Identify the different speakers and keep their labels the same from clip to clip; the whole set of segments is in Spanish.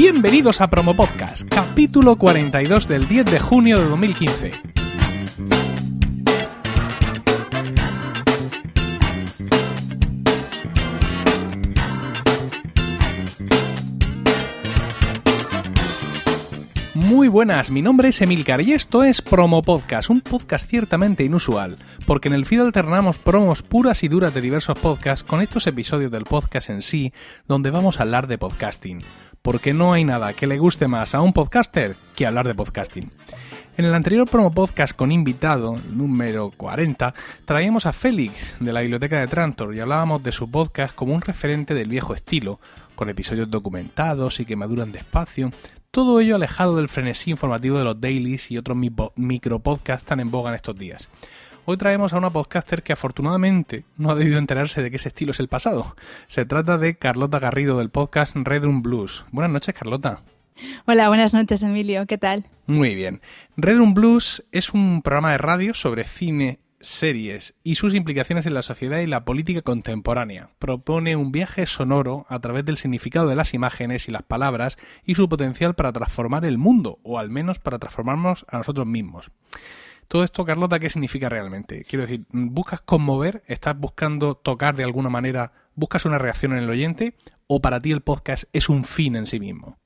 Speaker 1: Bienvenidos a Promo Podcast, capítulo 42 del 10 de junio de 2015. Muy buenas, mi nombre es Emilcar y esto es Promo Podcast, un podcast ciertamente inusual, porque en el feed alternamos promos puras y duras de diversos podcasts con estos episodios del podcast en sí, donde vamos a hablar de podcasting porque no hay nada que le guste más a un podcaster que hablar de podcasting. En el anterior promo podcast con invitado, número 40, traíamos a Félix de la biblioteca de Trantor y hablábamos de su podcast como un referente del viejo estilo, con episodios documentados y que maduran despacio, todo ello alejado del frenesí informativo de los dailies y otros micro podcasts tan en boga en estos días. Hoy traemos a una podcaster que afortunadamente no ha debido enterarse de que ese estilo es el pasado. Se trata de Carlota Garrido del podcast Red Room Blues. Buenas noches, Carlota.
Speaker 2: Hola, buenas noches, Emilio. ¿Qué tal?
Speaker 1: Muy bien. Red Room Blues es un programa de radio sobre cine, series y sus implicaciones en la sociedad y la política contemporánea. Propone un viaje sonoro a través del significado de las imágenes y las palabras y su potencial para transformar el mundo, o al menos para transformarnos a nosotros mismos. Todo esto, Carlota, ¿qué significa realmente? Quiero decir, ¿buscas conmover? ¿Estás buscando tocar de alguna manera? ¿Buscas una reacción en el oyente? ¿O para ti el podcast es un fin en sí mismo?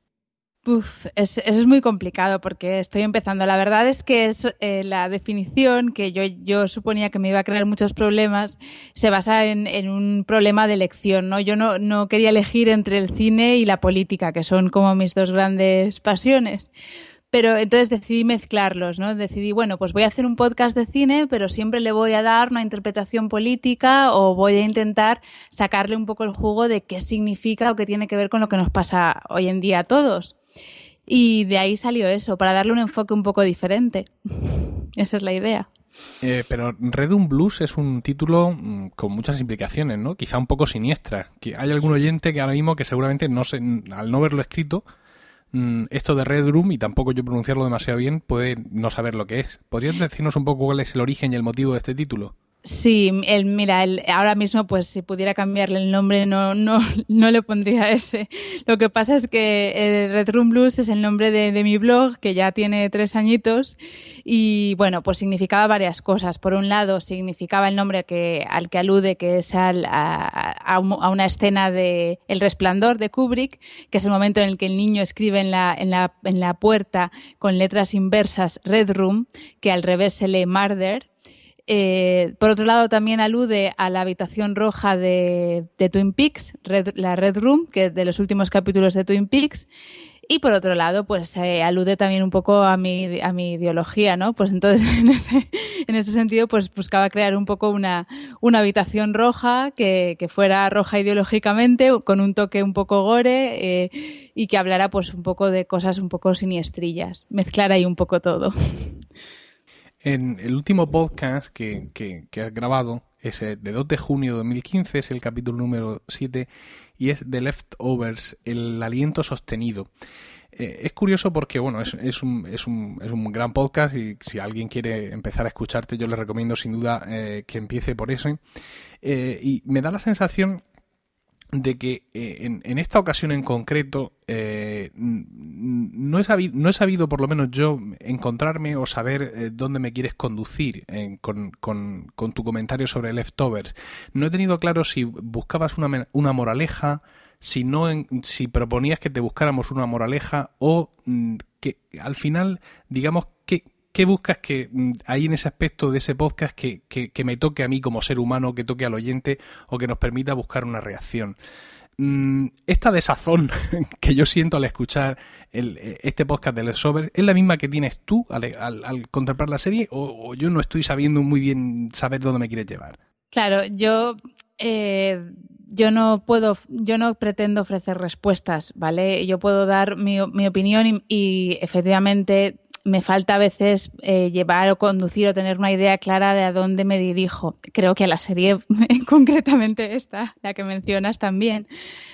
Speaker 2: Uf, es, es muy complicado porque estoy empezando. La verdad es que es, eh, la definición que yo, yo suponía que me iba a crear muchos problemas se basa en, en, un problema de elección. ¿no? Yo no, no quería elegir entre el cine y la política, que son como mis dos grandes pasiones. Pero entonces decidí mezclarlos, ¿no? Decidí, bueno, pues voy a hacer un podcast de cine, pero siempre le voy a dar una interpretación política o voy a intentar sacarle un poco el jugo de qué significa o qué tiene que ver con lo que nos pasa hoy en día a todos. Y de ahí salió eso, para darle un enfoque un poco diferente. Esa es la idea.
Speaker 1: Eh, pero Redum Blues es un título mm, con muchas implicaciones, ¿no? Quizá un poco siniestra. Hay algún oyente que ahora mismo que seguramente no se, al no verlo escrito Mm, esto de Red Room, y tampoco yo pronunciarlo demasiado bien, puede no saber lo que es. ¿Podrías decirnos un poco cuál es el origen y el motivo de este título?
Speaker 2: Sí, el, mira, ahora mismo pues si pudiera cambiarle el nombre no, no, no le pondría ese. Lo que pasa es que el Red Room Blues es el nombre de, mi blog que ya tiene tres añitos y bueno, pues significaba varias cosas. Por un lado significaba el nombre que, al que alude que es al, a, a, una escena de El Resplandor de Kubrick, que es el momento en el que el niño escribe en la, en la, en la puerta con letras inversas Red Room, que al revés se lee Murder eh, por otro lado, también alude a la habitación roja de, Twin Peaks, la Red Room, que es de los últimos capítulos de Twin Peaks. Y por otro lado, pues eh, alude también un poco a mi, a mi ideología, ¿no? Pues entonces, en ese, en ese sentido, pues buscaba crear un poco una, una habitación roja que, que, fuera roja ideológicamente, con un toque un poco gore eh, y que hablara pues un poco de cosas un poco siniestrillas, mezclar ahí un poco todo.
Speaker 1: En el último podcast que, que, que has grabado, es de 2 de junio de 2015, es el capítulo número 7 y es The Leftovers, el aliento sostenido. Eh, es curioso porque, bueno, es, es, un, es, un, es, un, gran podcast y si alguien quiere empezar a escucharte, yo le recomiendo sin duda eh, que empiece por eso. Eh, y me da la sensación de que eh, en, esta ocasión en concreto eh, no, he sabido, no he sabido, por lo menos yo, encontrarme o saber eh, dónde me quieres conducir con, con, con, tu comentario sobre Leftovers. No he tenido claro si buscabas una, una moraleja, si, no si proponías que te buscáramos una moraleja o mm, que al final, digamos, ¿qué buscas que mm, hay en ese aspecto de ese podcast que, que, me toque a mí como ser humano, que toque al oyente o que nos permita buscar una reacción? Mm, esta desazón que yo siento al escuchar eh, este podcast de Les Over es la misma que tienes tú al, contemplar la serie o, yo no estoy sabiendo muy bien saber dónde me quieres llevar.
Speaker 2: Claro, yo eh, yo no puedo, yo no pretendo ofrecer respuestas, ¿vale? Yo puedo dar mi, opinión y, efectivamente me falta a veces eh, llevar o conducir o tener una idea clara de a dónde me dirijo. Creo que a la serie, concretamente esta, la que mencionas también,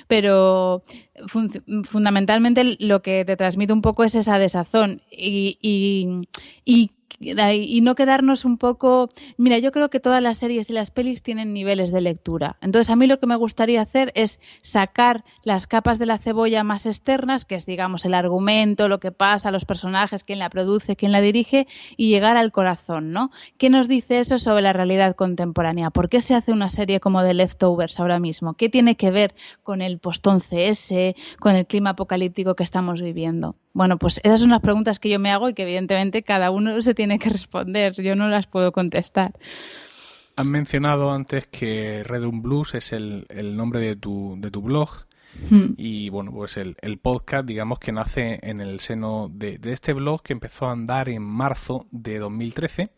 Speaker 2: pero fundamentalmente lo que te transmite un poco es esa desazón y, y, no quedarnos un poco... Mira, yo creo que todas las series y las pelis tienen niveles de lectura. Entonces, a mí lo que me gustaría hacer es sacar las capas de la cebolla más externas, que es, digamos, el argumento, lo que pasa, los personajes, quién la produce, quién la dirige, y llegar al corazón, ¿no? ¿Qué nos dice eso sobre la realidad contemporánea? ¿Por qué se hace una serie como The Leftovers ahora mismo? ¿Qué tiene que ver con el post-11S, con el clima apocalíptico que estamos viviendo? Bueno, pues esas son las preguntas que yo me hago y que evidentemente cada uno se tiene que responder. Yo no las puedo contestar.
Speaker 1: Han mencionado antes que Redum Blues es el, nombre de tu, de tu blog. Hmm. Y bueno, pues el, podcast, digamos que nace en el seno de, este blog que empezó a andar en marzo de 2013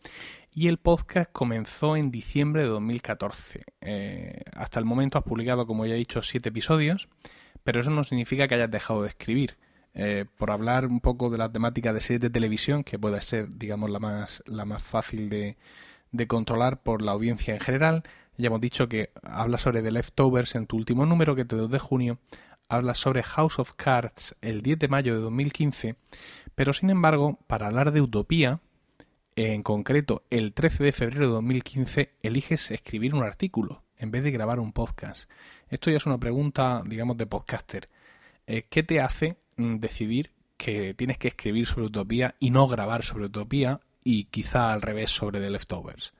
Speaker 1: y el podcast comenzó en diciembre de 2014. Eh, hasta el momento has publicado, como ya he dicho, siete episodios, pero eso no significa que hayas dejado de escribir. Eh, por hablar un poco de la temática de series de televisión, que puede ser, digamos, la más, la más fácil de, de controlar por la audiencia en general. Ya hemos dicho que habla sobre The Leftovers en tu último número, que te 2 de junio. Habla sobre House of Cards el 10 de mayo de 2015. Pero sin embargo, para hablar de Utopía, en concreto el 13 de febrero de 2015, eliges escribir un artículo en vez de grabar un podcast. Esto ya es una pregunta, digamos, de podcaster. Eh, ¿Qué te hace decidir que tienes que escribir sobre Utopía y no grabar sobre Utopía y quizá al revés sobre The Leftovers?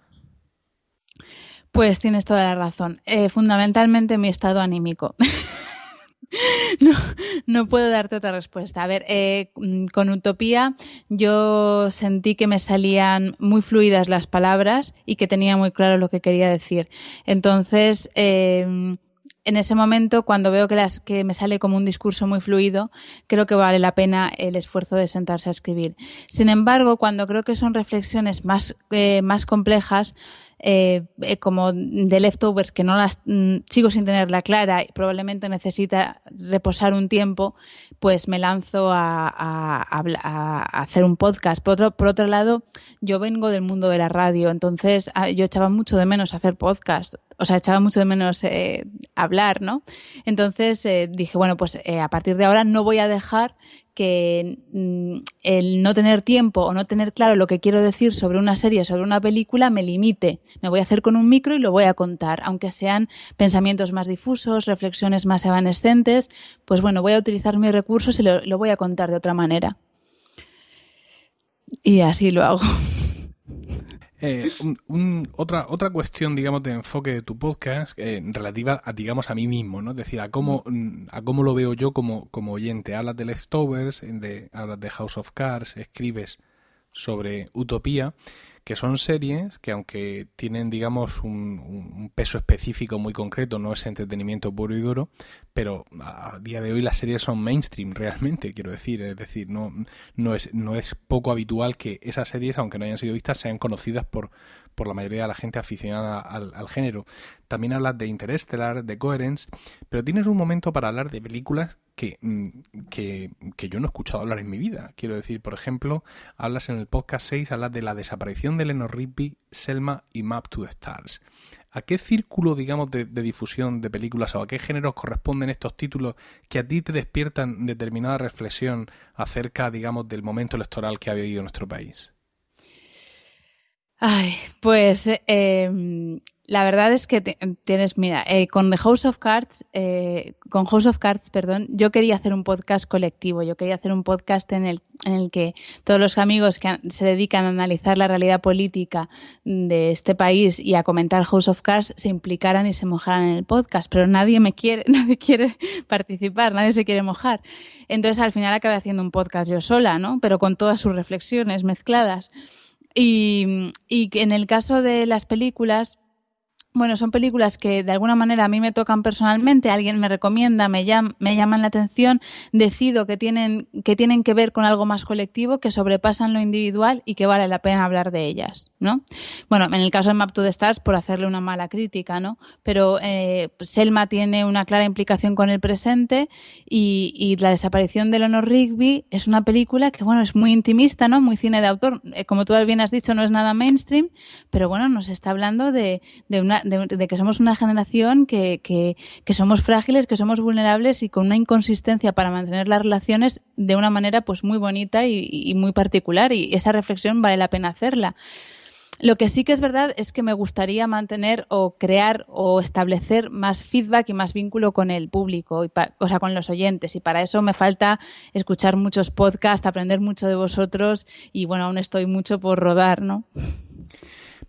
Speaker 2: Pues tienes toda la razón. Eh, fundamentalmente mi estado anímico. no, puedo darte otra respuesta. A ver, eh, mm, con Utopía yo sentí que me salían muy fluidas las palabras y que tenía muy claro lo que quería decir. Entonces, eh, en ese momento, cuando veo que, las, que me sale como un discurso muy fluido, creo que vale la pena el esfuerzo de sentarse a escribir. Sin embargo, cuando creo que son reflexiones más, eh, más complejas, eh, eh, como de leftovers que no las mm, sigo sin tenerla clara y probablemente necesita reposar un tiempo, pues me lanzo a, hacer un podcast. Por otro, por otro lado, yo vengo del mundo de la radio, entonces ah, yo echaba mucho de menos hacer podcast o sea, echaba mucho de menos eh, hablar, ¿no? Entonces eh, dije, bueno, pues eh, a partir de ahora no voy a dejar que mm, el no tener tiempo o no tener claro lo que quiero decir sobre una serie, sobre una película, me limite. Me voy a hacer con un micro y lo voy a contar, aunque sean pensamientos más difusos, reflexiones más evanescentes, pues bueno, voy a utilizar mis recursos y lo voy a contar de otra manera. Y así lo hago.
Speaker 1: Eh, otra, otra cuestión, digamos, de enfoque de tu podcast eh, relativa a, digamos, a mí mismo, ¿no? Es decir, a cómo, mm, a cómo lo veo yo como, como oyente. Hablas de Leftovers, de, hablas de House of Cards, escribes sobre Utopía que son series que aunque tienen digamos un, peso específico muy concreto, no es entretenimiento puro y duro, pero a día de hoy las series son mainstream realmente, quiero decir, es decir, no, no, es, no es poco habitual que esas series, aunque no hayan sido vistas, sean conocidas por, por la mayoría de la gente aficionada al, al género. También hablas de Interstellar, de Coherence, pero tienes un momento para hablar de películas Mm, que, que, yo no he escuchado hablar en mi vida. Quiero decir, por ejemplo, hablas en el podcast 6, hablas de la desaparición de Lenore Rigby, Selma y Map to the Stars. ¿A qué círculo, digamos, de, difusión de películas o a qué géneros corresponden estos títulos que a ti te despiertan determinada reflexión acerca, digamos, del momento electoral que ha vivido nuestro país?
Speaker 2: Ay, pues eh, la verdad es que tienes, mira, eh, con The House of Cards, eh, con House of Cards, perdón, yo quería hacer un podcast colectivo, yo quería hacer un podcast en el, en el que todos los amigos que se dedican a analizar la realidad política de este país y a comentar House of Cards se implicaran y se mojaran en el podcast, pero nadie me quiere, nadie quiere participar, nadie se quiere mojar. Entonces al final acabé haciendo un podcast yo sola, ¿no? Pero con todas sus reflexiones mezcladas. Y, y en el caso de las películas, bueno, son películas que de alguna manera a mí me tocan personalmente, alguien me recomienda, me, me llaman la atención, decido que tienen, que tienen que ver con algo más colectivo, que sobrepasan lo individual y que vale la pena hablar de ellas, ¿no? Bueno, en el caso de Map to the Stars, por hacerle una mala crítica, ¿no? Pero eh, Selma tiene una clara implicación con el presente y, y, la desaparición de Leonor Rigby es una película que, bueno, es muy intimista, ¿no? Muy cine de autor. Eh, como tú bien has dicho, no es nada mainstream, pero bueno, nos está hablando de, de una de, que somos una generación que, que, somos frágiles, que somos vulnerables y con una inconsistencia para mantener las relaciones de una manera pues muy bonita y, y muy particular. Y esa reflexión vale la pena hacerla. Lo que sí que es verdad es que me gustaría mantener o crear o establecer más feedback y más vínculo con el público, y o sea, con los oyentes. Y para eso me falta escuchar muchos podcasts, aprender mucho de vosotros y bueno, aún estoy mucho por rodar, ¿no?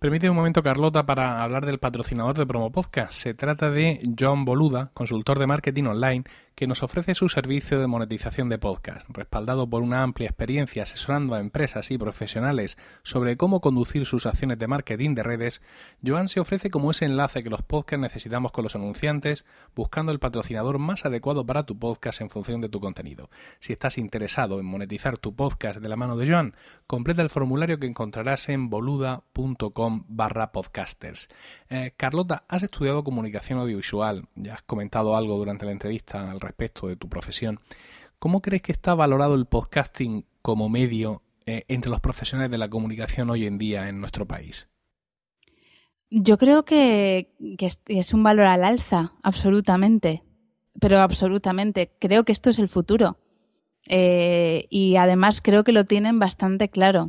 Speaker 1: Permite un momento, Carlota, para hablar del patrocinador de Promo Podcast. Se trata de John Boluda, consultor de marketing online, que nos ofrece su servicio de monetización de podcast, respaldado por una amplia experiencia asesorando a empresas y profesionales sobre cómo conducir sus acciones de marketing de redes, Joan se ofrece como ese enlace que los podcasts necesitamos con los anunciantes, buscando el patrocinador más adecuado para tu podcast en función de tu contenido. Si estás interesado en monetizar tu podcast de la mano de Joan, completa el formulario que encontrarás en boluda.com barra podcasters. Eh, Carlota, has estudiado comunicación audiovisual, ya has comentado algo durante la entrevista al respecto de tu profesión. ¿Cómo crees que está valorado el podcasting como medio eh, entre los profesionales de la comunicación hoy en día en nuestro país?
Speaker 2: Yo creo que, es un valor al alza, absolutamente. Pero absolutamente. Creo que esto es el futuro. Eh, y además creo que lo tienen bastante claro.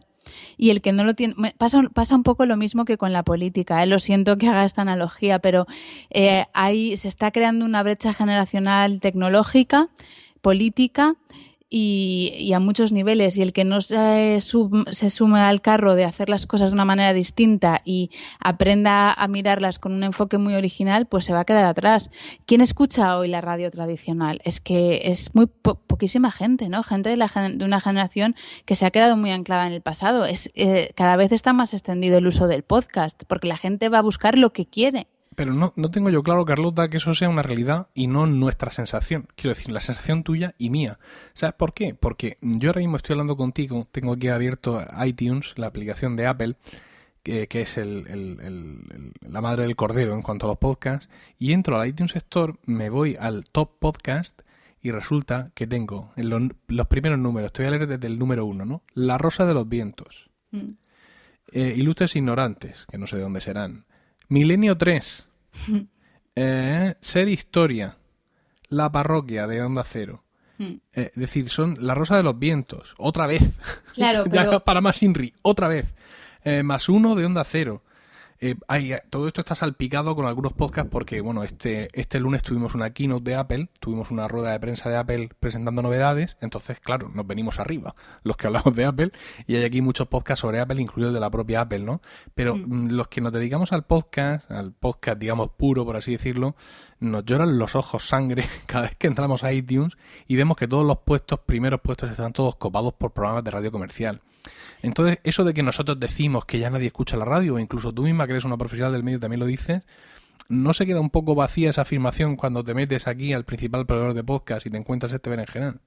Speaker 2: Y el que no lo tiene, pasa, pasa un poco lo mismo que con la política, ¿eh? lo siento que haga esta analogía, pero eh, se está creando una brecha generacional tecnológica, política, y, a muchos niveles y el que no se, se, sume al carro de hacer las cosas de una manera distinta y aprenda a mirarlas con un enfoque muy original, pues se va a quedar atrás. ¿Quién escucha hoy la radio tradicional? Es que es muy poquísima gente, ¿no? Gente de, la, de, una generación que se ha quedado muy anclada en el pasado. Es, eh, cada vez está más extendido el uso del podcast porque la gente va a buscar lo que quiere
Speaker 1: pero no, no tengo yo claro, Carlota, que eso sea una realidad y no nuestra sensación. Quiero decir, la sensación tuya y mía. ¿Sabes por qué? Porque yo ahora mismo estoy hablando contigo, tengo aquí abierto iTunes, la aplicación de Apple, que, es el, la madre del cordero en cuanto a los podcasts, y entro al iTunes Store, me voy al Top Podcast y resulta que tengo en los, primeros números, te voy a leer desde el número uno, ¿no? La Rosa de los Vientos. Mm. Eh, ilustres Ignorantes, que no sé de dónde serán. Milenio 3. Eh, ser Historia. La Parroquia de Onda Cero. Hmm. Eh, es decir, son La Rosa de los Vientos. Otra vez.
Speaker 2: Claro,
Speaker 1: para más Inri. Otra vez. Eh, más uno de Onda Cero. Eh, eh, todo esto está salpicado con algunos podcasts porque, bueno, este, este lunes tuvimos una keynote de Apple, tuvimos una rueda de prensa de Apple presentando novedades, entonces, claro, nos venimos arriba los que hablamos de Apple y hay aquí muchos podcasts sobre Apple, incluidos de la propia Apple, ¿no? Pero mm. Mm, los que nos dedicamos al podcast, al podcast, digamos, puro, por así decirlo, nos lloran los ojos sangre cada vez que entramos a iTunes y vemos que todos los puestos, primeros puestos, están todos copados por programas de radio comercial. Entonces, eso de que nosotros decimos que ya nadie escucha la radio, o incluso tú misma que eres una profesional del medio también lo dices, ¿no se queda un poco vacía esa afirmación cuando te metes aquí al principal proveedor de podcast y te encuentras este berenjenal?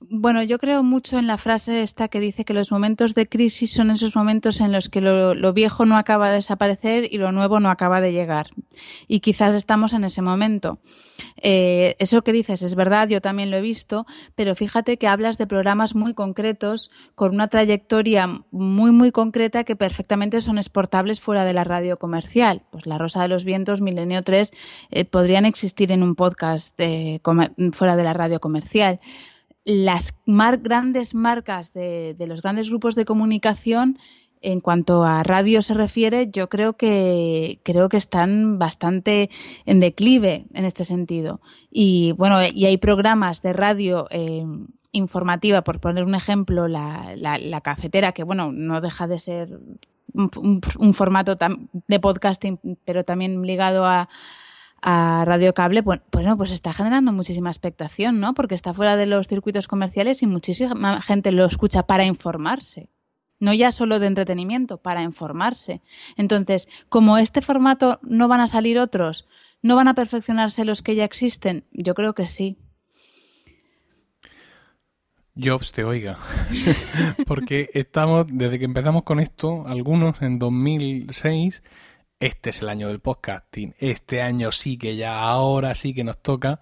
Speaker 2: Bueno, yo creo mucho en la frase esta que dice que los momentos de crisis son esos momentos en los que lo, viejo no acaba de desaparecer y lo nuevo no acaba de llegar. Y quizás estamos en ese momento. Eh, eso que dices es verdad, yo también lo he visto, pero fíjate que hablas de programas muy concretos, con una trayectoria muy, muy concreta que perfectamente son exportables fuera de la radio comercial. Pues La Rosa de los Vientos, Milenio 3, eh, podrían existir en un podcast eh, fuera de la radio comercial las grandes marcas de, los grandes grupos de comunicación en cuanto a radio se refiere, yo creo que creo que están bastante en declive en este sentido. Y bueno, y hay programas de radio eh, informativa, por poner un ejemplo, la, la, cafetera, que bueno, no deja de ser un, formato de podcasting, pero también ligado a, a Radio Cable, bueno, pues está generando muchísima expectación, ¿no? Porque está fuera de los circuitos comerciales y muchísima gente lo escucha para informarse. No ya solo de entretenimiento, para informarse. Entonces, como este formato no van a salir otros, ¿no van a perfeccionarse los que ya existen? Yo creo que sí.
Speaker 1: Jobs te oiga. Porque estamos, desde que empezamos con esto, algunos en 2006 este es el año del podcasting, este año sí que ya, ahora sí que nos toca,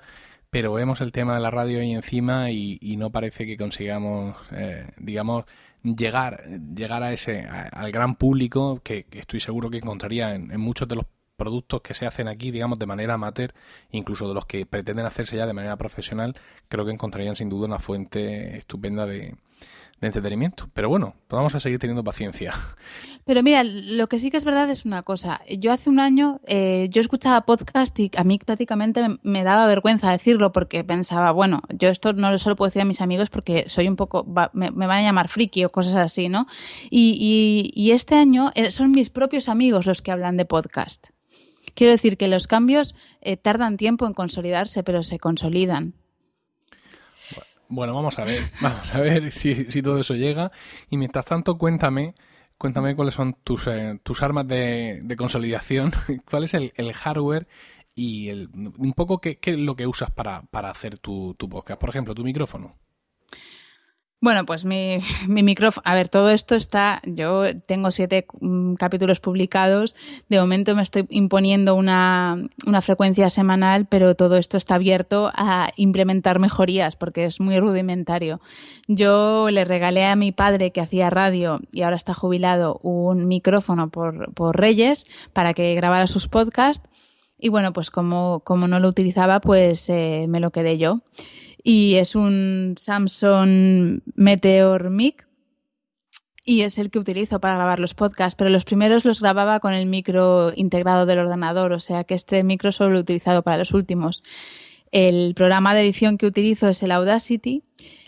Speaker 1: pero vemos el tema de la radio ahí encima y, no parece que consigamos, eh, digamos, llegar, llegar a ese, al gran público que, estoy seguro que encontraría en, muchos de los productos que se hacen aquí, digamos, de manera amateur, incluso de los que pretenden hacerse ya de manera profesional, creo que encontrarían sin duda una fuente estupenda de, de entretenimiento. Pero bueno, vamos a seguir teniendo paciencia.
Speaker 2: Pero mira, lo que sí que es verdad es una cosa. Yo hace un año, eh, yo escuchaba podcast y a mí prácticamente me, daba vergüenza decirlo porque pensaba, bueno, yo esto no lo solo puedo decir a mis amigos porque soy un poco, me, van a llamar friki o cosas así, ¿no? Y, y, este año eh, son mis propios amigos los que hablan de podcast. Quiero decir que los cambios eh, tardan tiempo en consolidarse, pero se consolidan.
Speaker 1: Bueno, vamos a ver, vamos a ver si, todo eso llega. Y mientras tanto, cuéntame, cuéntame cuáles son tus, eh, tus armas de, consolidación, cuál es el, hardware y el, un poco qué, qué, es lo que usas para, para hacer tu, tu podcast. Por ejemplo, tu micrófono.
Speaker 2: Bueno, pues mi, mi, micrófono, a ver, todo esto está, yo tengo siete mm, capítulos publicados, de momento me estoy imponiendo una, una, frecuencia semanal, pero todo esto está abierto a implementar mejorías porque es muy rudimentario. Yo le regalé a mi padre que hacía radio y ahora está jubilado un micrófono por, por Reyes para que grabara sus podcasts y bueno, pues como, como no lo utilizaba, pues eh, me lo quedé yo y es un Samsung Meteor Mic y es el que utilizo para grabar los podcasts, pero los primeros los grababa con el micro integrado del ordenador, o sea que este micro solo lo he utilizado para los últimos. El programa de edición que utilizo es el Audacity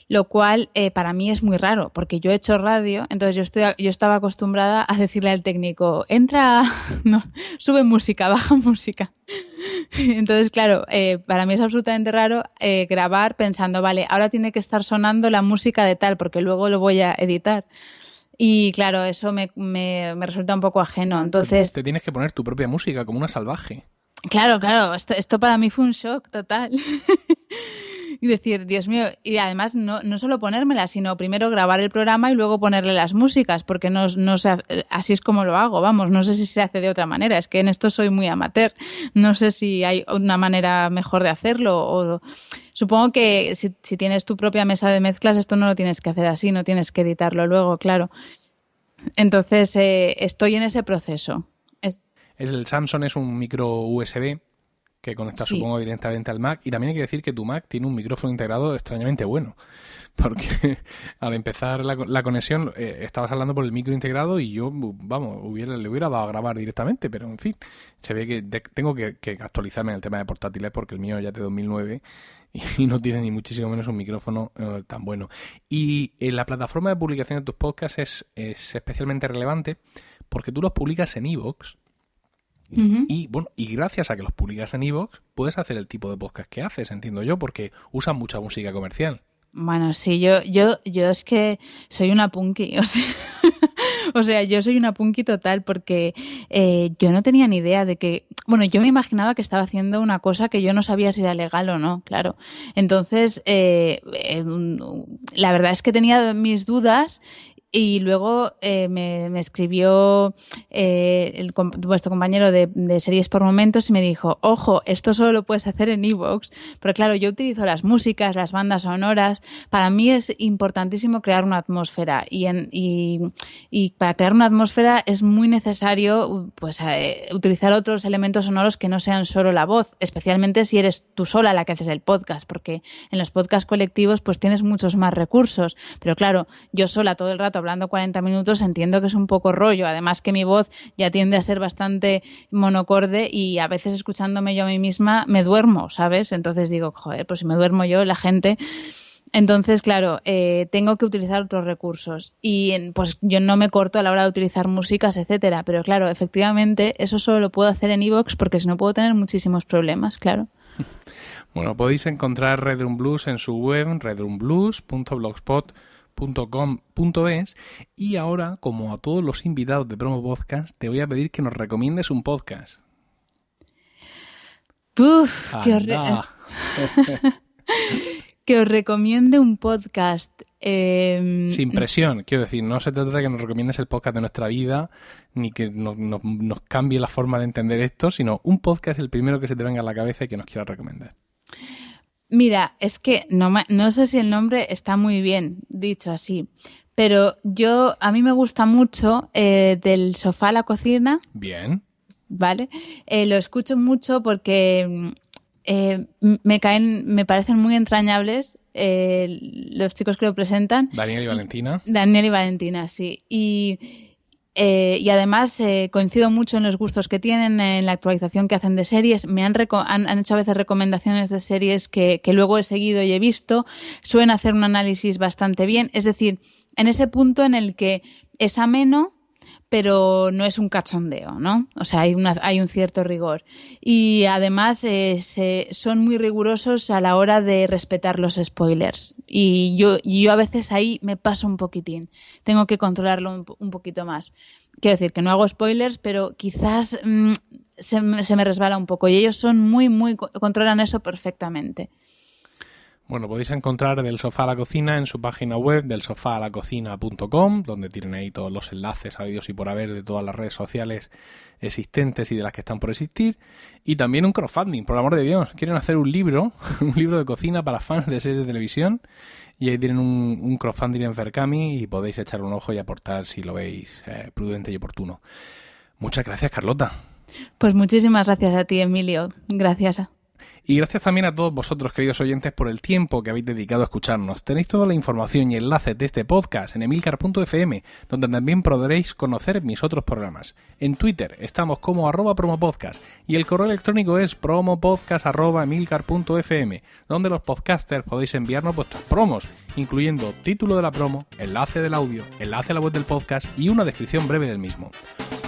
Speaker 2: lo cual eh, para mí es muy raro, porque yo he hecho radio, entonces yo, estoy, yo estaba acostumbrada a decirle al técnico, entra, no, sube música, baja música. Entonces, claro, eh, para mí es absolutamente raro eh, grabar pensando, vale, ahora tiene que estar sonando la música de tal, porque luego lo voy a editar. Y claro, eso me, me, me resulta un poco ajeno. Entonces.
Speaker 1: Te tienes que poner tu propia música como una salvaje.
Speaker 2: Claro, claro, esto, esto para mí fue un shock total. y decir, Dios mío, y además no, no solo ponérmela, sino primero grabar el programa y luego ponerle las músicas, porque no, no sé, así es como lo hago, vamos, no sé si se hace de otra manera, es que en esto soy muy amateur, no sé si hay una manera mejor de hacerlo o supongo que si, si tienes tu propia mesa de mezclas esto no lo tienes que hacer así, no tienes que editarlo luego, claro. Entonces eh, estoy en ese proceso.
Speaker 1: Es... El Samsung es un micro USB que conecta supongo directamente al Mac. Y también hay que decir que tu Mac tiene un micrófono integrado extrañamente bueno. Porque al empezar la, conexión eh, estabas hablando por el micro integrado y yo, vamos, hubiera, le hubiera dado a grabar directamente, pero en fin, se ve que tengo que, actualizarme en el tema de portátiles porque el mío ya es de 2009 y no tiene ni muchísimo menos un micrófono eh, tan bueno. Y en la plataforma de publicación de tus podcasts es, es especialmente relevante porque tú los publicas en iVoox y bueno, y gracias a que los publicas en Evox, puedes hacer el tipo de podcast que haces, entiendo yo, porque usan mucha música comercial.
Speaker 2: Bueno, sí, yo, yo, yo es que soy una punky, o sea, o sea yo soy una punky total porque eh, yo no tenía ni idea de que, bueno, yo me imaginaba que estaba haciendo una cosa que yo no sabía si era legal o no, claro. Entonces, eh, eh, la verdad es que tenía mis dudas y luego eh, me, escribió eh, el, vuestro compañero de, series por momentos y me dijo, ojo, esto solo lo puedes hacer en Evox. Pero claro, yo utilizo las músicas, las bandas sonoras. Para mí es importantísimo crear una atmósfera. Y, en, y para crear una atmósfera es muy necesario pues, eh, utilizar otros elementos sonoros que no sean solo la voz, especialmente si eres tú sola la que haces el podcast, porque en los podcasts colectivos pues tienes muchos más recursos. Pero claro, yo sola todo el rato hablando 40 minutos entiendo que es un poco rollo. Además que mi voz ya tiende a ser bastante monocorde y a veces escuchándome yo a mí misma me duermo, ¿sabes? Entonces digo, joder, pues si me duermo yo, la gente... Entonces, claro, eh, tengo que utilizar otros recursos y pues yo no me corto a la hora de utilizar músicas, etcétera. Pero claro, efectivamente, eso solo lo puedo hacer en Evox porque si no puedo tener muchísimos problemas, claro.
Speaker 1: Bueno, podéis encontrar Redrum Blues en su web, redrumblues.blogspot.com .com.es y ahora, como a todos los invitados de Promo Podcast, te voy a pedir que nos recomiendes un podcast.
Speaker 2: Uf, que, os que, os recomiende un podcast. Em,
Speaker 1: Sin presión, quiero decir, no se trata de que nos recomiendes el podcast de nuestra vida, ni que nos, nos cambie la forma de entender esto, sino un podcast el primero que se te venga a la cabeza y que nos quiera recomendar.
Speaker 2: Mira, es que no, no sé si el nombre está muy bien dicho así, pero yo, a mí me gusta mucho eh, del sofá a la cocina.
Speaker 1: Bien.
Speaker 2: ¿vale? Eh, lo escucho mucho porque eh, me caen, me parecen muy entrañables eh, los chicos que lo presentan.
Speaker 1: Daniel y Valentina.
Speaker 2: Daniel y Valentina, sí. Y, y además coincido mucho en los gustos que tienen, en la actualización que hacen de series. Me han, han, hecho a veces recomendaciones de series que, que, luego he seguido y he visto. Suelen hacer un análisis bastante bien. Es decir, en ese punto en el que es ameno, pero no es un cachondeo, ¿no? O sea, hay, una, hay un cierto rigor. Y además eh, son muy rigurosos a la hora de respetar los spoilers. Y yo, yo a veces ahí me paso un poquitín. Tengo que controlarlo un, poquito más. Quiero decir que no hago spoilers, pero quizás mm, se, se me resbala un poco. Y ellos son muy, muy, controlan eso perfectamente.
Speaker 1: Bueno, podéis encontrar del sofá a la cocina en su página web del sofá a la cocina.com, donde tienen ahí todos los enlaces habidos y por haber de todas las redes sociales existentes y de las que están por existir. Y también un crowdfunding, por amor de Dios. Quieren hacer un libro, un libro de cocina para fans de series de televisión. Y ahí tienen un, crowdfunding en Fercami y podéis echar un ojo y aportar si lo veis eh, prudente y oportuno. Muchas gracias, Carlota.
Speaker 2: Pues muchísimas gracias a ti, Emilio. Gracias. A...
Speaker 1: Y gracias también a todos vosotros, queridos oyentes, por el tiempo que habéis dedicado a escucharnos. Tenéis toda la información y enlaces de este podcast en emilcar.fm, donde también podréis conocer mis otros programas. En Twitter estamos como arroba promopodcast y el correo electrónico es promopodcast.emilcar.fm, donde los podcasters podéis enviarnos vuestros promos, incluyendo título de la promo, enlace del audio, enlace a la web del podcast y una descripción breve del mismo.